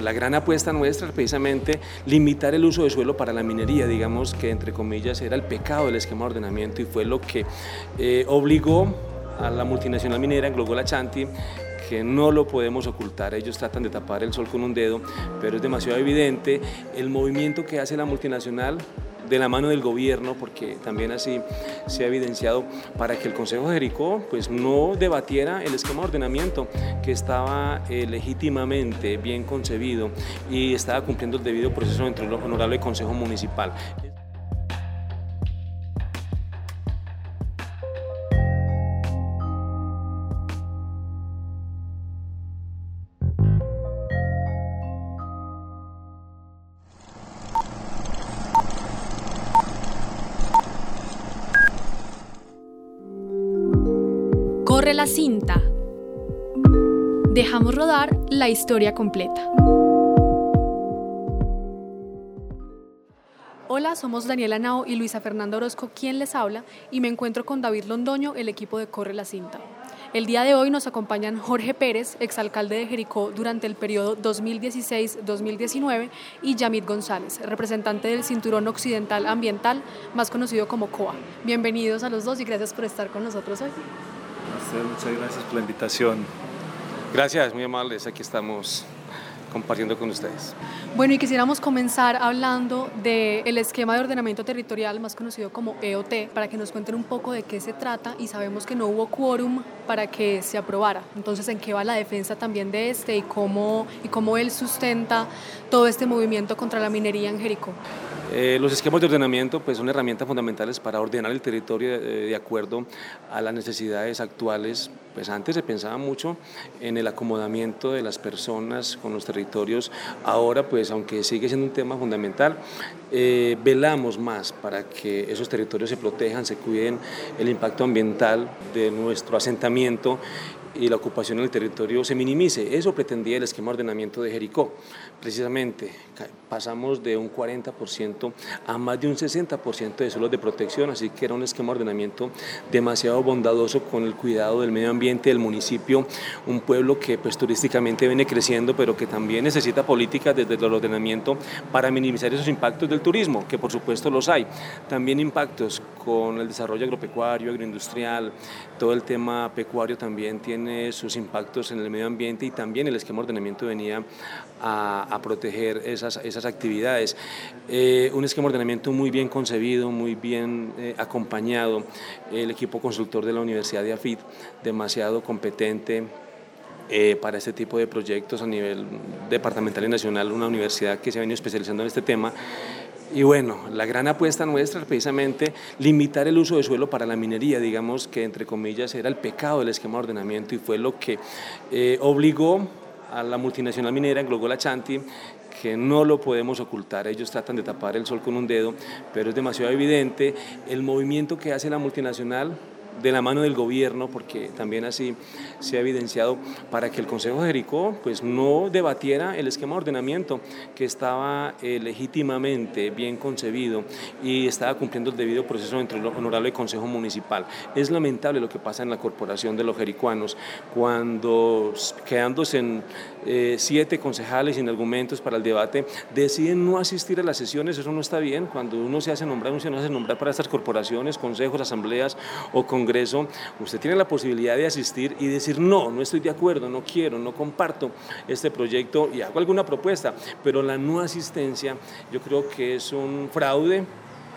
la gran apuesta nuestra precisamente limitar el uso de suelo para la minería, digamos que entre comillas era el pecado del esquema de ordenamiento y fue lo que eh, obligó a la multinacional minera Glogola Chanti que no lo podemos ocultar, ellos tratan de tapar el sol con un dedo, pero es demasiado evidente el movimiento que hace la multinacional de la mano del gobierno, porque también así se ha evidenciado para que el Consejo de Jericó pues, no debatiera el esquema de ordenamiento que estaba eh, legítimamente bien concebido y estaba cumpliendo el debido proceso dentro del honorable Consejo Municipal. Corre la cinta. Dejamos rodar la historia completa. Hola, somos Daniela Nao y Luisa Fernanda Orozco, quien les habla, y me encuentro con David Londoño, el equipo de Corre la Cinta. El día de hoy nos acompañan Jorge Pérez, exalcalde de Jericó durante el periodo 2016-2019, y Yamit González, representante del Cinturón Occidental Ambiental, más conocido como COA. Bienvenidos a los dos y gracias por estar con nosotros hoy muchas gracias por la invitación. Gracias, muy amables. Aquí estamos compartiendo con ustedes. Bueno, y quisiéramos comenzar hablando del esquema de ordenamiento territorial más conocido como EOT, para que nos cuenten un poco de qué se trata y sabemos que no hubo quórum para que se aprobara. Entonces, ¿en qué va la defensa también de este y cómo, y cómo él sustenta todo este movimiento contra la minería en Jericó? Eh, los esquemas de ordenamiento pues, son herramientas fundamentales para ordenar el territorio de, de, acuerdo a las necesidades actuales. Pues antes se pensaba mucho en el acomodamiento de las personas con los territorios. Ahora, pues aunque sigue siendo un tema fundamental, eh, velamos más para que esos territorios se protejan, se cuiden el impacto ambiental de nuestro asentamiento y la ocupación en el territorio se minimice. Eso pretendía el esquema de ordenamiento de Jericó. Precisamente pasamos de un 40% a más de un 60% de suelos de protección, así que era un esquema de ordenamiento demasiado bondadoso con el cuidado del medio ambiente del municipio, un pueblo que pues turísticamente viene creciendo, pero que también necesita políticas desde el ordenamiento para minimizar esos impactos del turismo, que por supuesto los hay. También impactos con el desarrollo agropecuario, agroindustrial, todo el tema pecuario también tiene sus impactos en el medio ambiente y también el esquema de ordenamiento venía a, proteger esas, esas actividades. Eh, un esquema de ordenamiento muy bien concebido, muy bien eh, acompañado, el equipo consultor de la Universidad de AFIT, demasiado competente, eh, para este tipo de proyectos a nivel departamental y nacional, una universidad que se ha venido especializando en este tema y bueno, la gran apuesta nuestra es precisamente limitar el uso de suelo para la minería, digamos que entre comillas era el pecado del esquema de ordenamiento y fue lo que obligó a la multinacional minera Glogola Chanti que no lo podemos ocultar, ellos tratan de tapar el sol con un dedo, pero es demasiado evidente el movimiento que hace la multinacional de la mano del gobierno, porque también así se ha evidenciado para que el Consejo de Jericó pues, no debatiera el esquema de ordenamiento que estaba eh, legítimamente bien concebido y estaba cumpliendo el debido proceso dentro del honorable Consejo Municipal. Es lamentable lo que pasa en la corporación de los jericuanos, cuando quedándose en eh, siete concejales sin argumentos para el debate, deciden no asistir a las sesiones, eso no está bien, cuando uno se hace nombrar, uno se hace nombrar para estas corporaciones, consejos, asambleas o con Congreso, usted tiene la posibilidad de asistir y decir, no, no estoy de acuerdo, no quiero, no comparto este proyecto y hago alguna propuesta, pero la no asistencia yo creo que es un fraude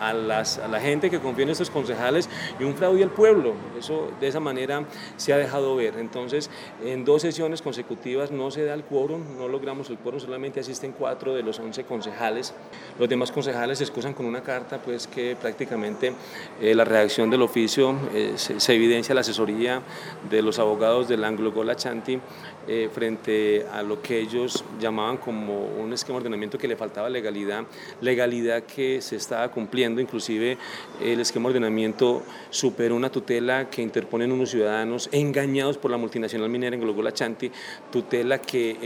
a, las, a, la gente que confía en estos concejales y un fraude al pueblo. Eso de esa manera se ha dejado ver. Entonces, en dos sesiones consecutivas no se da el quórum, no logramos el quórum, solamente asisten cuatro de los once concejales. Los demás concejales se excusan con una carta, pues que prácticamente eh, la redacción del oficio eh, se, se, evidencia la asesoría de los abogados del Anglo Gola Chanti eh, frente a lo que ellos llamaban como un esquema de ordenamiento que le faltaba legalidad, legalidad que se estaba cumpliendo, inclusive el esquema de ordenamiento superó una tutela que interponen unos ciudadanos engañados por la multinacional minera en Glogola Chanti, tutela que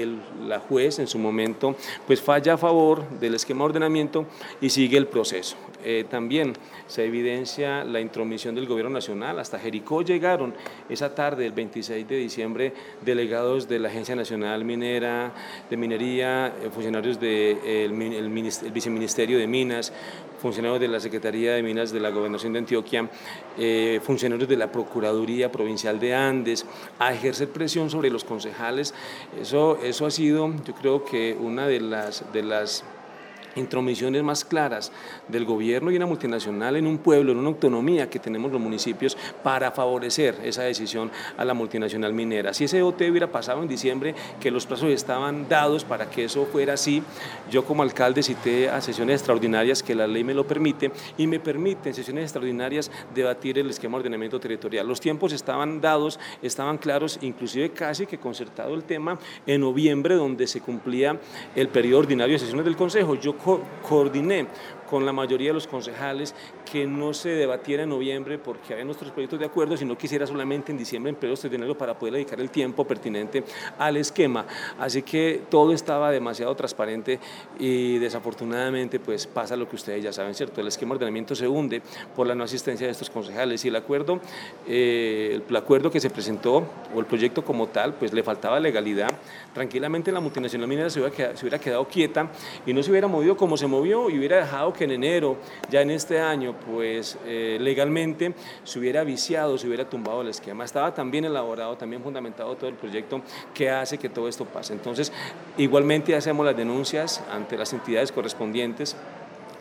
la juez en su momento pues falla a favor del esquema de ordenamiento y sigue el proceso. Eh, también se evidencia la intromisión del gobierno nacional. Hasta Jericó llegaron esa tarde del 26 de diciembre delegados de la Agencia Nacional Minera, de Minería, eh, funcionarios del el Viceministerio de Minas, funcionarios de la Secretaría de Minas de la Gobernación de Antioquia, eh, funcionarios de la Procuraduría Provincial de Andes, a ejercer presión sobre los concejales. Eso, eso ha sido, yo creo que una de de las intromisiones más claras del gobierno y una multinacional en un pueblo, en una autonomía que tenemos los municipios para favorecer esa decisión a la multinacional minera. Si ese OT hubiera pasado en diciembre, que los plazos estaban dados para que eso fuera así, yo como alcalde cité a sesiones extraordinarias que la ley me lo permite y me permite en sesiones extraordinarias debatir el esquema de ordenamiento territorial. Los tiempos estaban dados, estaban claros, inclusive casi que concertado el tema en noviembre donde se cumplía el periodo ordinario de sesiones del Consejo. Yo کوردینه con la mayoría de los concejales que no se debatiera en noviembre porque había nuestros proyectos de acuerdo, sino quisiera solamente en diciembre en periodos enero para poder dedicar el tiempo pertinente al esquema. Así que todo estaba demasiado transparente y desafortunadamente pues pasa lo que ustedes ya saben, ¿cierto? El esquema de ordenamiento se hunde por la no asistencia de estos concejales y el acuerdo, eh, el acuerdo que se presentó o el proyecto como tal, pues le faltaba legalidad. Tranquilamente la multinacional minera se se hubiera quedado quieta y no se hubiera movido como se movió y hubiera dejado que en enero, ya en este año, pues eh, legalmente se hubiera viciado, se hubiera tumbado el esquema. Estaba también elaborado, también fundamentado todo el proyecto que hace que todo esto pase. Entonces, igualmente hacemos las denuncias ante las entidades correspondientes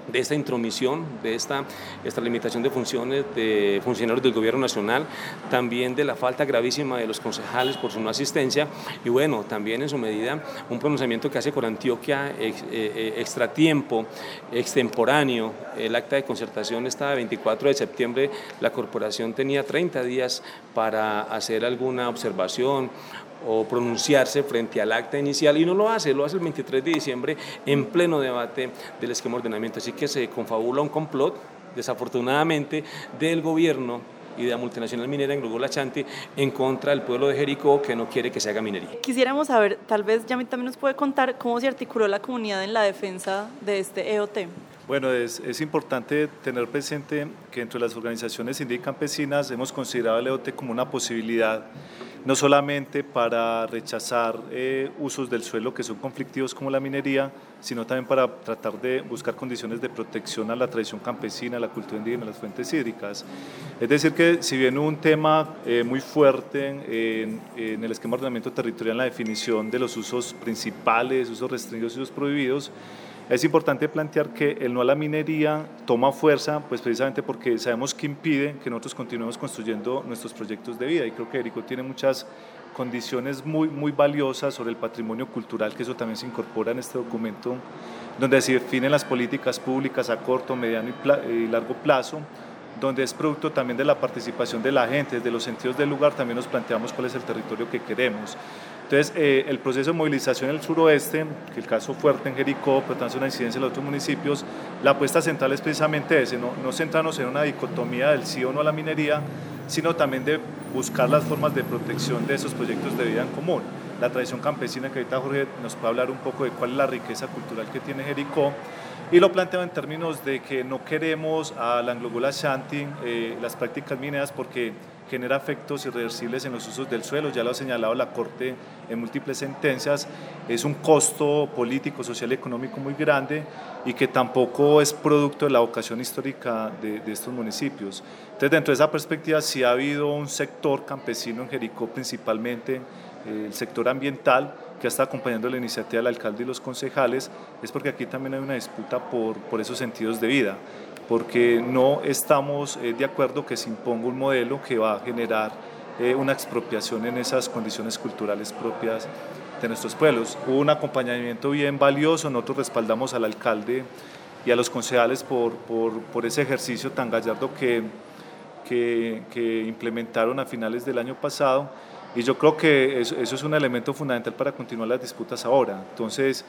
de esta intromisión, de esta, esta limitación de funciones de funcionarios del gobierno nacional, también de la falta gravísima de los concejales por su no asistencia y bueno, también en su medida un pronunciamiento que hace por Antioquia eh, eh, extratiempo, extemporáneo, el acta de concertación estaba 24 de septiembre, la corporación tenía 30 días para hacer alguna observación o pronunciarse frente al acta inicial y no lo hace, lo hace el 23 de diciembre en pleno debate del esquema de ordenamiento. Así que se confabula un complot, desafortunadamente, del gobierno y de la multinacional minera en Grupo Chanti en contra del pueblo de Jericó que no quiere que se haga minería. Quisiéramos saber, tal vez Yami también nos puede contar cómo se articuló la comunidad en la defensa de este EOT. Bueno, es, es, importante tener presente que entre las organizaciones indígenas campesinas hemos considerado el EOT como una posibilidad no solamente para rechazar eh, usos del suelo que son conflictivos como la minería, sino también para tratar de buscar condiciones de protección a la tradición campesina, a la cultura indígena, a las fuentes hídricas. Es decir, que si bien un tema eh, muy fuerte en, en, el esquema de ordenamiento territorial, en la definición de los usos principales, usos restringidos y usos prohibidos, es importante plantear que el no a la minería toma fuerza, pues precisamente porque sabemos que impide que nosotros continuemos construyendo nuestros proyectos de vida y creo que Erico tiene muchas condiciones muy, muy valiosas sobre el patrimonio cultural, que eso también se incorpora en este documento, donde se definen las políticas públicas a corto, mediano y, largo plazo, donde es producto también de la participación de la gente, desde los sentidos del lugar también nos planteamos cuál es el territorio que queremos. Entonces, eh, el proceso de movilización en el suroeste, que el caso fuerte en Jericó, pero también una incidencia en los otros municipios, la apuesta central es precisamente ese, no, no centrarnos en una dicotomía del sí o no a la minería, sino también de buscar las formas de protección de esos proyectos de vida en común. La tradición campesina, que ahorita Jorge nos puede hablar un poco de cuál es la riqueza cultural que tiene Jericó, y lo planteo en términos de que no queremos a la Anglogola Shanti, eh, las prácticas mineras, porque genera efectos irreversibles en los usos del suelo, ya lo ha señalado la Corte en múltiples sentencias, es un costo político, social y económico muy grande y que tampoco es producto de la vocación histórica de, de estos municipios. Entonces, dentro de esa perspectiva, sí ha habido un sector campesino en Jericó, principalmente eh, el sector ambiental, que está acompañando la iniciativa del alcalde y los concejales, es porque aquí también hay una disputa por, por esos sentidos de vida porque no estamos eh, de acuerdo que se imponga un modelo que va a generar eh, una expropiación en esas condiciones culturales propias de nuestros pueblos. Hubo un acompañamiento bien valioso, nosotros respaldamos al alcalde y a los concejales por, por, por ese ejercicio tan gallardo que, que, que, implementaron a finales del año pasado y yo creo que eso, eso es un elemento fundamental para continuar las disputas ahora. Entonces,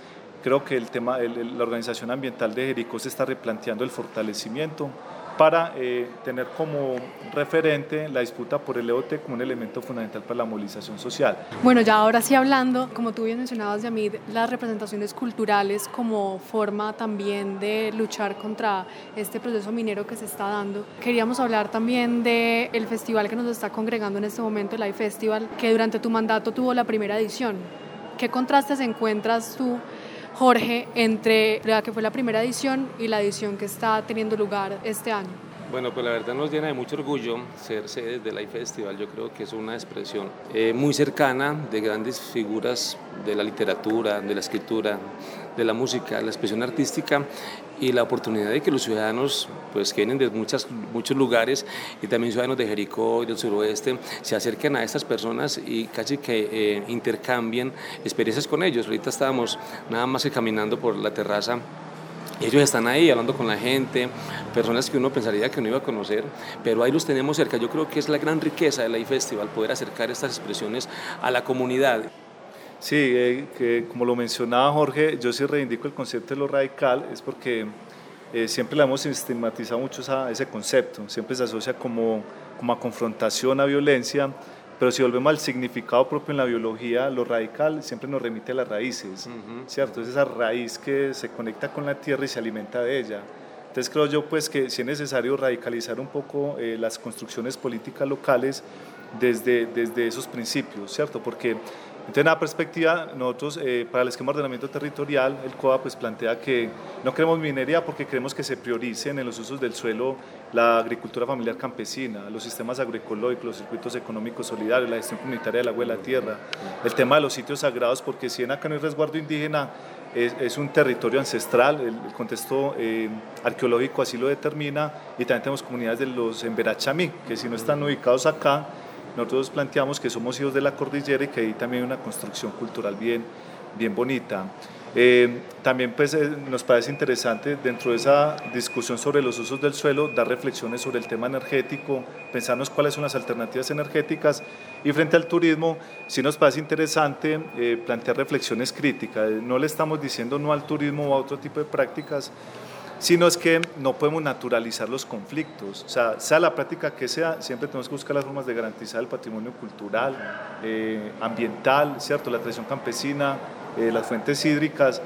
creo que el tema, la organización ambiental de Jericó se está replanteando el fortalecimiento para eh, tener como referente la disputa por el EOT como un elemento fundamental para la movilización social. Bueno, ya ahora sí hablando, como tú bien mencionabas, Yamid, las representaciones culturales como forma también de luchar contra este proceso minero que se está dando. Queríamos hablar también del el festival que nos está congregando en este momento, el Live Festival, que durante tu mandato tuvo la primera edición. ¿Qué contrastes encuentras tú Jorge, entre la que fue la primera edición y la edición que está teniendo lugar este año? Bueno, pues la verdad nos llena de mucho orgullo ser sede del Live Festival. Yo creo que es una expresión eh, muy cercana de grandes figuras de la literatura, de la escritura, de la música, la expresión artística y la oportunidad de que los ciudadanos pues, que vienen de muchas, muchos lugares y también ciudadanos de Jericó y del suroeste se acerquen a estas personas y casi que eh, intercambien experiencias con ellos. Ahorita estábamos nada más que caminando por la terraza ellos están ahí hablando con la gente, personas que uno pensaría que no iba a conocer, pero ahí los tenemos cerca. Yo creo que es la gran riqueza del Live Festival, poder acercar estas expresiones a la comunidad. Sí, eh, que como lo mencionaba Jorge, yo sí reivindico el concepto de lo radical, es porque eh, siempre le hemos estigmatizado mucho ese concepto, siempre se asocia como, como a confrontación, a violencia, pero si volvemos al significado propio en la biología, lo radical siempre nos remite a las raíces, ¿cierto? Es esa raíz que se conecta con la tierra y se alimenta de ella. Entonces creo yo pues que si es necesario radicalizar un poco eh, las construcciones políticas locales desde, desde esos principios, ¿cierto? Porque entonces, en la perspectiva, nosotros, eh, para el esquema de ordenamiento territorial, el COA pues, plantea que no queremos minería porque queremos que se prioricen en los usos del suelo la agricultura familiar campesina, los sistemas agroecológicos, los circuitos económicos solidarios, la gestión comunitaria del agua y la tierra, el tema de los sitios sagrados, porque si en acá no hay resguardo indígena, es, un territorio ancestral, el, contexto eh, arqueológico así lo determina, y también tenemos comunidades de los Emberachamí, que si no están ubicados acá, nosotros planteamos que somos hijos de la cordillera y que hay también una construcción cultural bien, bien bonita. Eh, también pues, eh, nos parece interesante dentro de esa discusión sobre los usos del suelo dar reflexiones sobre el tema energético, pensarnos cuáles son las alternativas energéticas y frente al turismo sí nos parece interesante eh, plantear reflexiones críticas. No le estamos diciendo no al turismo o a otro tipo de prácticas, sino es que no podemos naturalizar los conflictos. O sea, sea la práctica que sea, siempre tenemos que buscar las formas de garantizar el patrimonio cultural, eh, ambiental, ¿cierto? La tradición campesina, eh, las fuentes hídricas.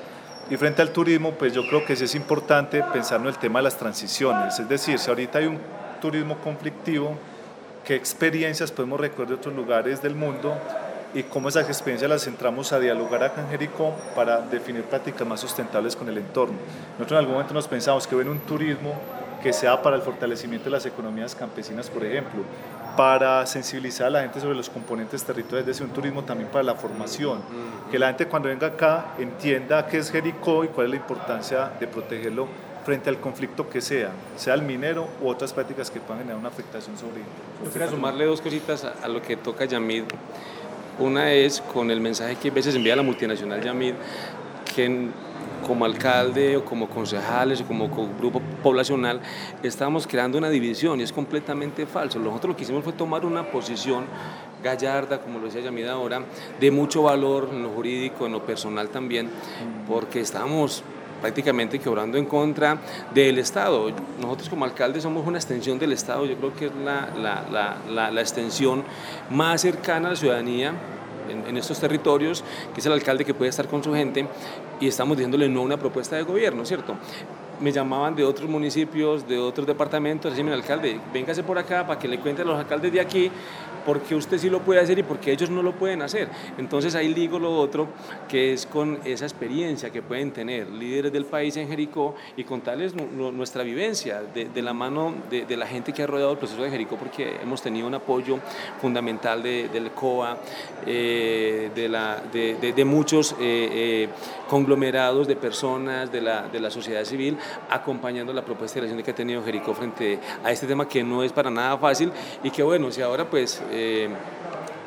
Y frente al turismo, pues yo creo que es importante pensar en el tema de las transiciones. Es decir, si ahorita hay un turismo conflictivo, ¿qué experiencias podemos recordar de otros lugares del mundo y cómo esas experiencias las centramos a dialogar acá en Jericó para definir prácticas más sustentables con el entorno. Nosotros en algún momento nos pensamos que ven un turismo que sea para el fortalecimiento de las economías campesinas, por ejemplo, para sensibilizar a la gente sobre los componentes territoriales, de ese un turismo también para la formación, que la gente cuando venga acá entienda qué es Jericó y cuál es la importancia de protegerlo frente al conflicto que sea, sea el minero u otras prácticas que puedan generar una afectación sobre Yo quería sumarle dos cositas a, lo que toca Yamid. Una es con el mensaje que a veces envía la multinacional Yamid, que como alcalde o como concejales o como grupo poblacional estamos creando una división y es completamente falso. Nosotros lo que hicimos fue tomar una posición gallarda, como lo decía Yamid ahora, de mucho valor en lo jurídico, en lo personal también, porque estamos prácticamente quebrando en contra del Estado. Nosotros como alcalde somos una extensión del Estado, yo creo que es la, la, la, la extensión más cercana a la ciudadanía en, en, estos territorios, que es el alcalde que puede estar con su gente y estamos diciéndole no a una propuesta de gobierno, ¿cierto? Me llamaban de otros municipios, de otros departamentos, decían, alcalde, véngase por acá para que le cuente a los alcaldes de aquí porque usted sí lo puede hacer y porque ellos no lo pueden hacer. Entonces ahí digo lo otro, que es con esa experiencia que pueden tener líderes del país en Jericó y contarles nuestra vivencia de, la mano de, la gente que ha rodeado el proceso de Jericó, porque hemos tenido un apoyo fundamental del COA, eh, de, muchos eh, eh, conglomerados de personas de la sociedad civil acompañando la propuesta de elección que ha tenido Jericó frente a este tema que no es para nada fácil y que bueno, si ahora pues eh,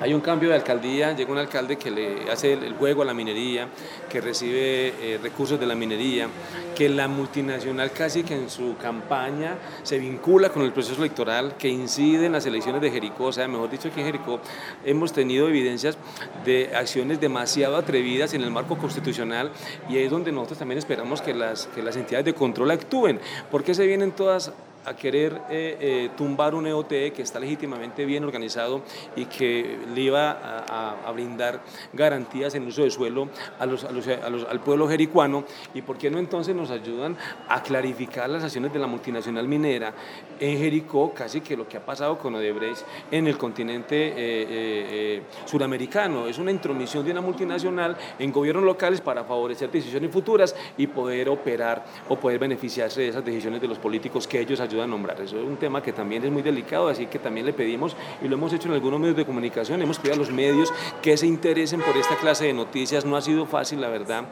hay un cambio de alcaldía, llega un alcalde que le hace el juego a la minería, que recibe eh, recursos de la minería, que la multinacional casi que en su campaña se vincula con el proceso electoral, que incide en las elecciones de Jericó, o sea, mejor dicho, aquí en Jericó hemos tenido evidencias de acciones demasiado atrevidas en el marco constitucional y es donde nosotros también esperamos que las, que las entidades de control actúen, porque se vienen todas a querer eh, eh, tumbar un EOT que está legítimamente bien organizado y que le iba a, brindar garantías en uso de suelo al pueblo jericuano y por qué no entonces nos ayudan a clarificar las acciones de la multinacional minera en Jericó, casi que lo que ha pasado con Odebrecht en el continente eh, suramericano. Es una intromisión de una multinacional en gobiernos locales para favorecer decisiones futuras y poder operar o poder beneficiarse de esas decisiones de los políticos que ellos ayudan a nombrar. Eso es un tema que también es muy delicado, así que también le pedimos, y lo hemos hecho en algunos medios de comunicación, hemos pedido a los medios que se interesen por esta clase de noticias. No ha sido fácil, la verdad.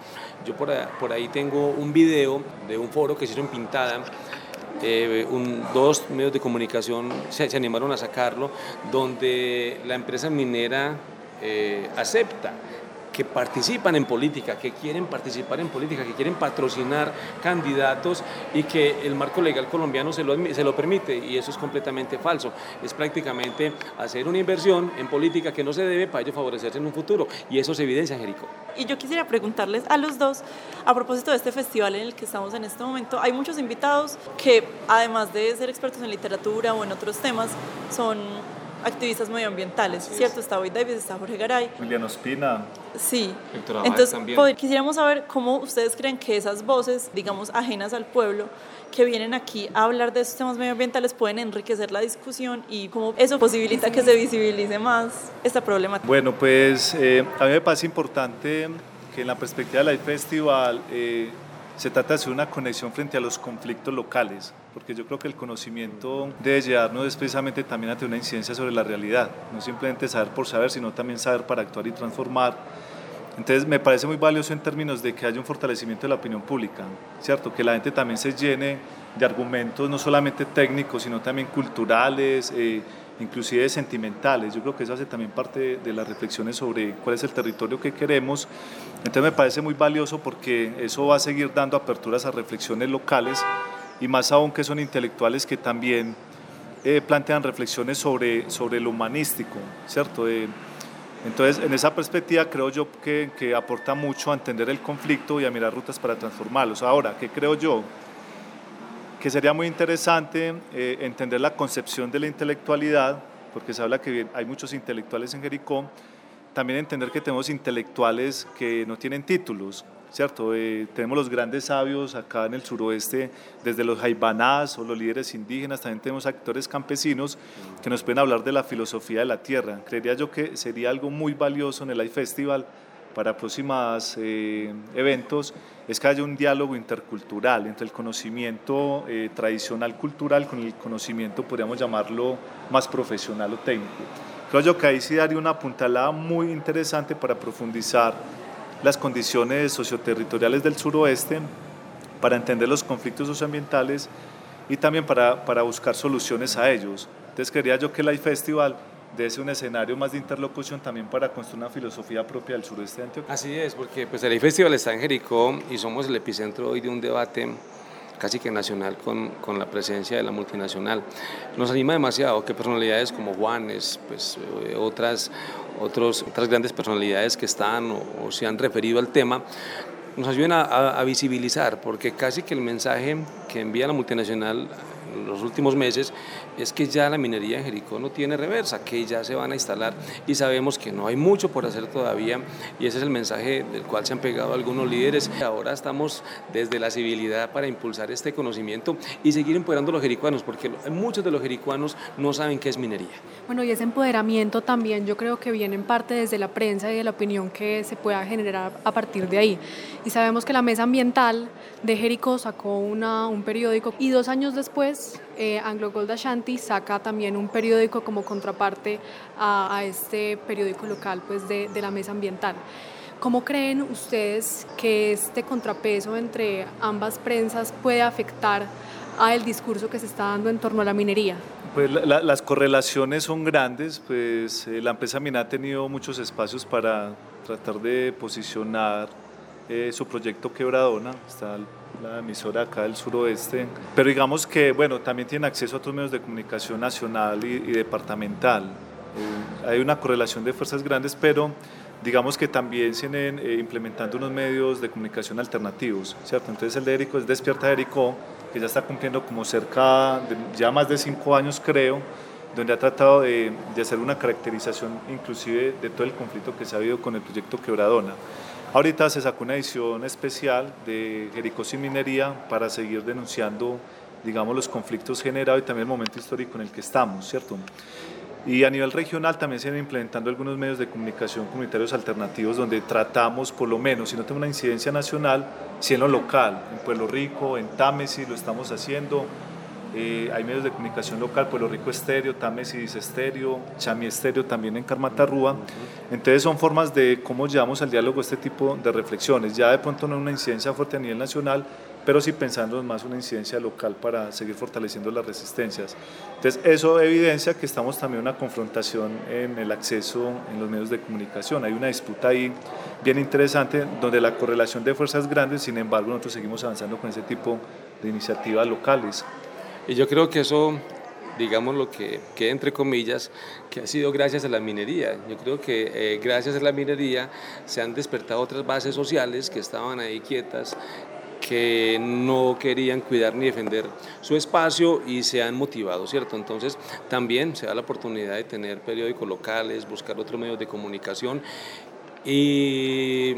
Yo por, ahí tengo un video de un foro que se hizo Pintada, eh, dos medios de comunicación se, animaron a sacarlo, donde la empresa minera eh, acepta que participan en política, que quieren participar en política, que quieren patrocinar candidatos y que el marco legal colombiano se lo, permite y eso es completamente falso. Es prácticamente hacer una inversión en política que no se debe para ello favorecerse en un futuro y eso se evidencia, Jerico. Y yo quisiera preguntarles a los dos, a propósito de este festival en el que estamos en este momento, hay muchos invitados que además de ser expertos en literatura o en otros temas, son activistas medioambientales, ¿cierto? Está Boyd Davis, está Jorge Garay. Julián Ospina. Sí. Entonces, quisiéramos saber cómo ustedes creen que esas voces, digamos, ajenas al pueblo, que vienen aquí a hablar de estos temas medioambientales pueden enriquecer la discusión y cómo eso posibilita que se visibilice más esta problemática. Bueno, pues eh, a mí me parece importante que en la perspectiva del Festival eh, se trata de hacer una conexión frente a los conflictos locales, porque yo creo que el conocimiento debe llevarnos precisamente también a tener una incidencia sobre la realidad, no simplemente saber por saber, sino también saber para actuar y transformar. Entonces me parece muy valioso en términos de que haya un fortalecimiento de la opinión pública, ¿cierto? Que la gente también se llene de argumentos no solamente técnicos, sino también culturales, eh, inclusive sentimentales. Yo creo que eso hace también parte de las reflexiones sobre cuál es el territorio que queremos. Entonces me parece muy valioso porque eso va a seguir dando aperturas a reflexiones locales y más aún que son intelectuales que también eh, plantean reflexiones sobre, sobre lo humanístico, ¿cierto? entonces, en esa perspectiva creo yo que, que aporta mucho a entender el conflicto y a mirar rutas para transformarlos. Ahora, ¿qué creo yo? que sería muy interesante eh, entender la concepción de la intelectualidad, porque se habla que hay muchos intelectuales en Jericó, también entender que tenemos intelectuales que no tienen títulos, ¿cierto? Eh, tenemos los grandes sabios acá en el suroeste, desde los jaibanás o los líderes indígenas, también tenemos actores campesinos que nos pueden hablar de la filosofía de la tierra. Creería yo que sería algo muy valioso en el Life Festival para próximos eh, eventos es que haya un diálogo intercultural entre el conocimiento eh, tradicional cultural con el conocimiento, podríamos llamarlo, más profesional o técnico. Creo yo que ahí sí daría una apuntalada muy interesante para profundizar las condiciones socioterritoriales del suroeste, para entender los conflictos socioambientales y también para, para buscar soluciones a ellos. Entonces quería yo que el Life Festival de un escenario más de interlocución también para construir una filosofía propia del sureste de Antioquia. Así es, porque pues el festival está en Jericó y somos el epicentro hoy de un debate casi que nacional con, con, la presencia de la multinacional. Nos anima demasiado que personalidades como Juanes, pues eh, otras, otros, otras grandes personalidades que están o, se han referido al tema, nos ayuden a, visibilizar, porque casi que el mensaje que envía la multinacional los últimos meses es que ya la minería en Jericó no tiene reversa, que ya se van a instalar y sabemos que no hay mucho por hacer todavía y ese es el mensaje del cual se han pegado algunos líderes. Ahora estamos desde la civilidad para impulsar este conocimiento y seguir empoderando a los jericuanos, porque muchos de los jericuanos no saben qué es minería. Bueno, y ese empoderamiento también yo creo que viene en parte desde la prensa y de la opinión que se pueda generar a partir de ahí. Y sabemos que la Mesa Ambiental de Jericó sacó una, un periódico y dos años después eh, Anglo Gold Ashanti saca también un periódico como contraparte a, este periódico local pues, de, de la mesa ambiental. ¿Cómo creen ustedes que este contrapeso entre ambas prensas puede afectar al discurso que se está dando en torno a la minería? Pues las correlaciones son grandes, pues eh, la empresa Mina ha tenido muchos espacios para tratar de posicionar eh, su proyecto Quebradona, está la emisora acá del suroeste, pero digamos que, bueno, también tiene acceso a otros medios de comunicación nacional y, departamental. Eh, hay una correlación de fuerzas grandes, pero digamos que también siguen eh, implementando unos medios de comunicación alternativos, ¿cierto? Entonces el de Erico es Despierta Erico, que ya está cumpliendo como cerca de ya más de cinco años creo, donde ha tratado de, de, hacer una caracterización inclusive de todo el conflicto que se ha habido con el proyecto Quebradona. Ahorita se sacó una edición especial de Jericó sin minería para seguir denunciando digamos, los conflictos generados y también el momento histórico en el que estamos, ¿cierto? Y a nivel regional también se han implementando algunos medios de comunicación comunitarios alternativos donde tratamos, por lo menos, si no tengo una incidencia nacional, si en lo local, en Pueblo Rico, en Támesis lo estamos haciendo, eh, hay medios de comunicación local, Pueblo Rico Estéreo, Támesis Estéreo, Chami Estéreo también en Carmatarrúa. Entonces son formas de cómo llevamos al diálogo este tipo de reflexiones. Ya de pronto no una incidencia fuerte a nivel nacional, pero sí pensando en más una incidencia local para seguir fortaleciendo las resistencias. Entonces, eso evidencia que estamos también en una confrontación en el acceso en los medios de comunicación. Hay una disputa ahí bien interesante donde la correlación de fuerzas grandes, sin embargo, nosotros seguimos avanzando con ese tipo de iniciativas locales. Y yo creo que eso digamos lo que, que entre comillas, que ha sido gracias a la minería. Yo creo que eh, gracias a la minería se han despertado otras bases sociales que estaban ahí quietas, que no querían cuidar ni defender su espacio y se han motivado, ¿cierto? Entonces también se da la oportunidad de tener periódicos locales, buscar otros medios de comunicación y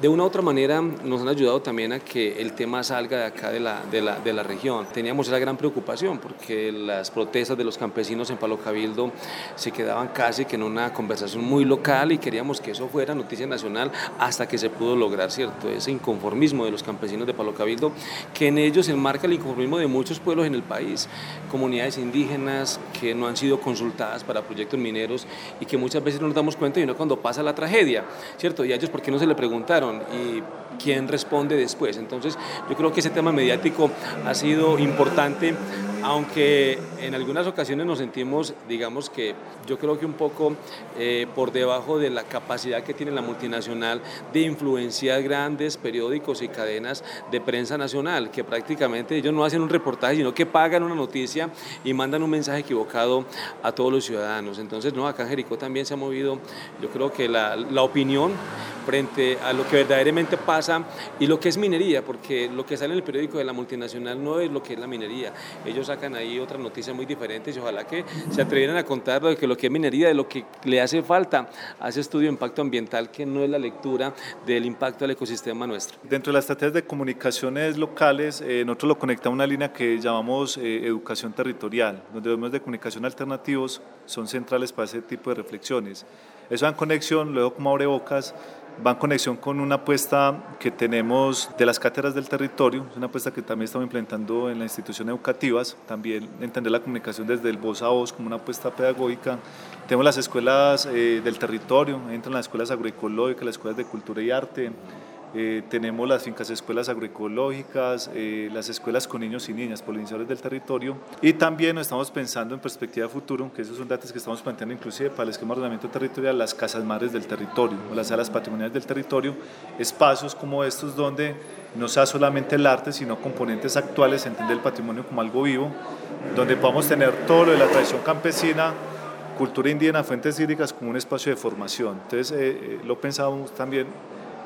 de una u otra manera nos han ayudado también a que el tema salga de acá de la, de la, de la región. Teníamos esa gran preocupación porque las protestas de los campesinos en Palo Cabildo se quedaban casi que en una conversación muy local y queríamos que eso fuera noticia nacional hasta que se pudo lograr, ¿cierto? Ese inconformismo de los campesinos de Palo Cabildo, que en ellos enmarca el inconformismo de muchos pueblos en el país, comunidades indígenas que no han sido consultadas para proyectos mineros y que muchas veces no nos damos cuenta y no cuando pasa la tragedia, ¿cierto? Y a ellos, ¿por qué no se le preguntaron? Y quién responde después. Entonces, yo creo que ese tema mediático ha sido importante aunque en algunas ocasiones nos sentimos, digamos que yo creo que un poco eh, por debajo de la capacidad que tiene la multinacional de influenciar grandes periódicos y cadenas de prensa nacional, que prácticamente ellos no hacen un reportaje, sino que pagan una noticia y mandan un mensaje equivocado a todos los ciudadanos. Entonces, no, acá en Jericó también se ha movido, yo creo que la, la opinión frente a lo que verdaderamente pasa y lo que es minería, porque lo que sale en el periódico de la multinacional no es lo que es la minería. Ellos sacan ahí otras noticias muy diferentes y ojalá que se atrevieran a contar de que lo que es minería, de lo que le hace falta a ese estudio de impacto ambiental, que no es la lectura del impacto al ecosistema nuestro. Dentro de las estrategias de comunicaciones locales, eh, nosotros lo conectamos a una línea que llamamos eh, educación territorial, donde los medios de comunicación alternativos son centrales para ese tipo de reflexiones. Eso en conexión, luego como abre bocas, va en conexión con una apuesta que tenemos de las cátedras del territorio, es una apuesta que también estamos implementando en las instituciones educativas, también entender la comunicación desde el voz a voz como una apuesta pedagógica. Tenemos las escuelas eh, del territorio, entran las escuelas agroecológicas, las escuelas de cultura y arte, eh, tenemos las fincas escuelas agroecológicas, eh, las escuelas con niños y niñas, polinizadores del territorio, y también estamos pensando en perspectiva futuro, que esos son datos que estamos planteando inclusive para el esquema de ordenamiento territorial, las casas madres del territorio, o las salas patrimoniales del territorio, espacios como estos donde no sea solamente el arte, sino componentes actuales, entender el patrimonio como algo vivo, donde podamos tener todo lo de la tradición campesina, cultura indígena, fuentes hídricas como un espacio de formación. Entonces, eh, lo pensamos también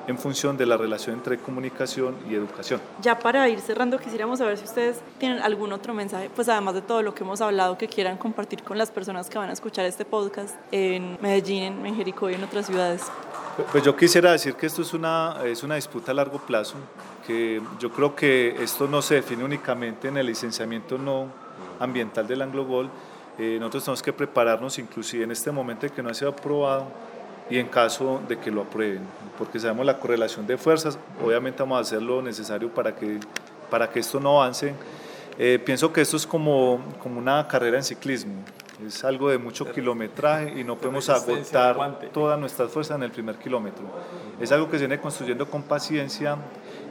en función de la relación entre comunicación y educación. Ya para ir cerrando, quisiéramos saber si ustedes tienen algún otro mensaje, pues además de todo lo que hemos hablado, que quieran compartir con las personas que van a escuchar este podcast en Medellín, en Jericó y en otras ciudades. Pues yo quisiera decir que esto es una, es una disputa a largo plazo, que yo creo que esto no se define únicamente en el licenciamiento no ambiental del Anglo eh, nosotros tenemos que prepararnos inclusive en este momento que no ha sido aprobado y en caso de que lo aprueben, porque sabemos la correlación de fuerzas, obviamente vamos a hacer lo necesario para que, para que esto no avance. Eh, pienso que esto es como, como una carrera en ciclismo, es algo de mucho kilometraje y no podemos agotar todas nuestras fuerzas en el primer kilómetro. Es algo que se viene construyendo con paciencia,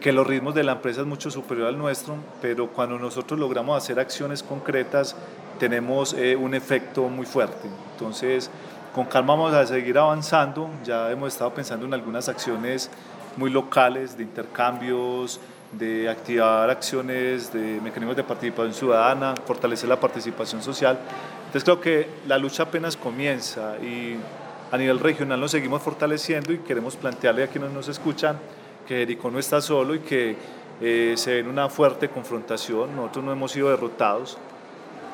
que los ritmos de la empresa es mucho superior al nuestro, pero cuando nosotros logramos hacer acciones concretas tenemos eh, un efecto muy fuerte. Entonces, con calma vamos a seguir avanzando, ya hemos estado pensando en algunas acciones muy locales de intercambios, de activar acciones de mecanismos de participación ciudadana, fortalecer la participación social. Entonces creo que la lucha apenas comienza y a nivel regional nos seguimos fortaleciendo y queremos plantearle a quienes nos escuchan que Jericó no está solo y que eh, se ve una fuerte confrontación, nosotros no hemos sido derrotados,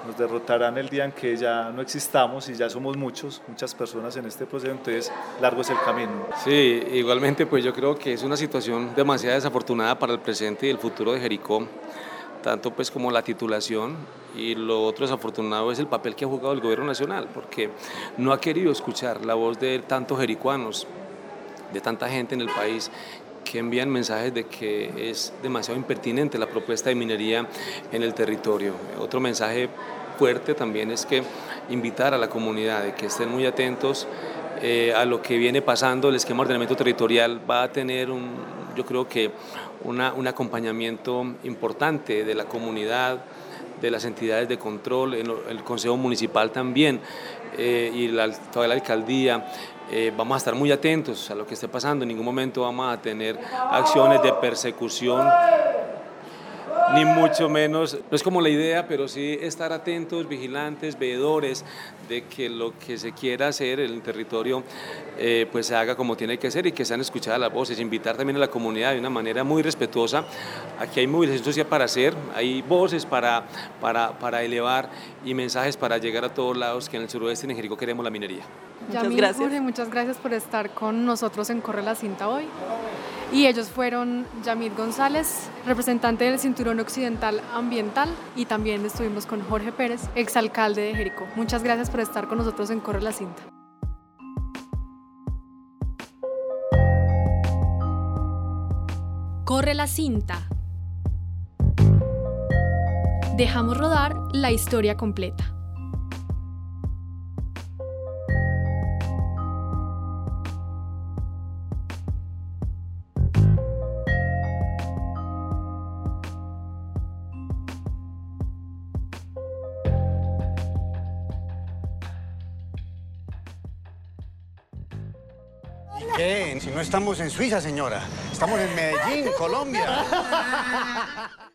nos derrotarán el día en que ya no existamos y ya somos muchos, muchas personas en este proceso, entonces largo es el camino. Sí, igualmente pues yo creo que es una situación demasiado desafortunada para el presente y el futuro de Jericó, tanto pues como la titulación y lo otro desafortunado es el papel que ha jugado el gobierno nacional, porque no ha querido escuchar la voz de tantos jericuanos, de tanta gente en el país que envían mensajes de que es demasiado impertinente la propuesta de minería en el territorio. Otro mensaje fuerte también es que invitar a la comunidad de que estén muy atentos eh, a lo que viene pasando. El esquema de ordenamiento territorial va a tener un, yo creo que una, un acompañamiento importante de la comunidad, de las entidades de control, el Consejo Municipal también eh, y la, toda la alcaldía. Eh, vamos a estar muy atentos a lo que esté pasando. En ningún momento vamos a tener acciones de persecución ni mucho menos, no es como la idea, pero sí estar atentos, vigilantes, veedores de que lo que se quiera hacer en el territorio eh, pues se haga como tiene que ser y que sean escuchadas las voces, invitar también a la comunidad de una manera muy respetuosa. Aquí hay movilización social para hacer, hay voces para, para, para elevar y mensajes para llegar a todos lados que en el suroeste de Jericó queremos la minería. Muchas gracias. muchas gracias por estar con nosotros en Corre la Cinta hoy y ellos fueron Yamid González, representante del Cinturón Occidental Ambiental, y también estuvimos con Jorge Pérez, exalcalde de Jericó. Muchas gracias por estar con nosotros en Corre la Cinta. Corre la cinta. Dejamos rodar la historia completa. No estamos en Suiza, señora. Estamos en Medellín, Colombia.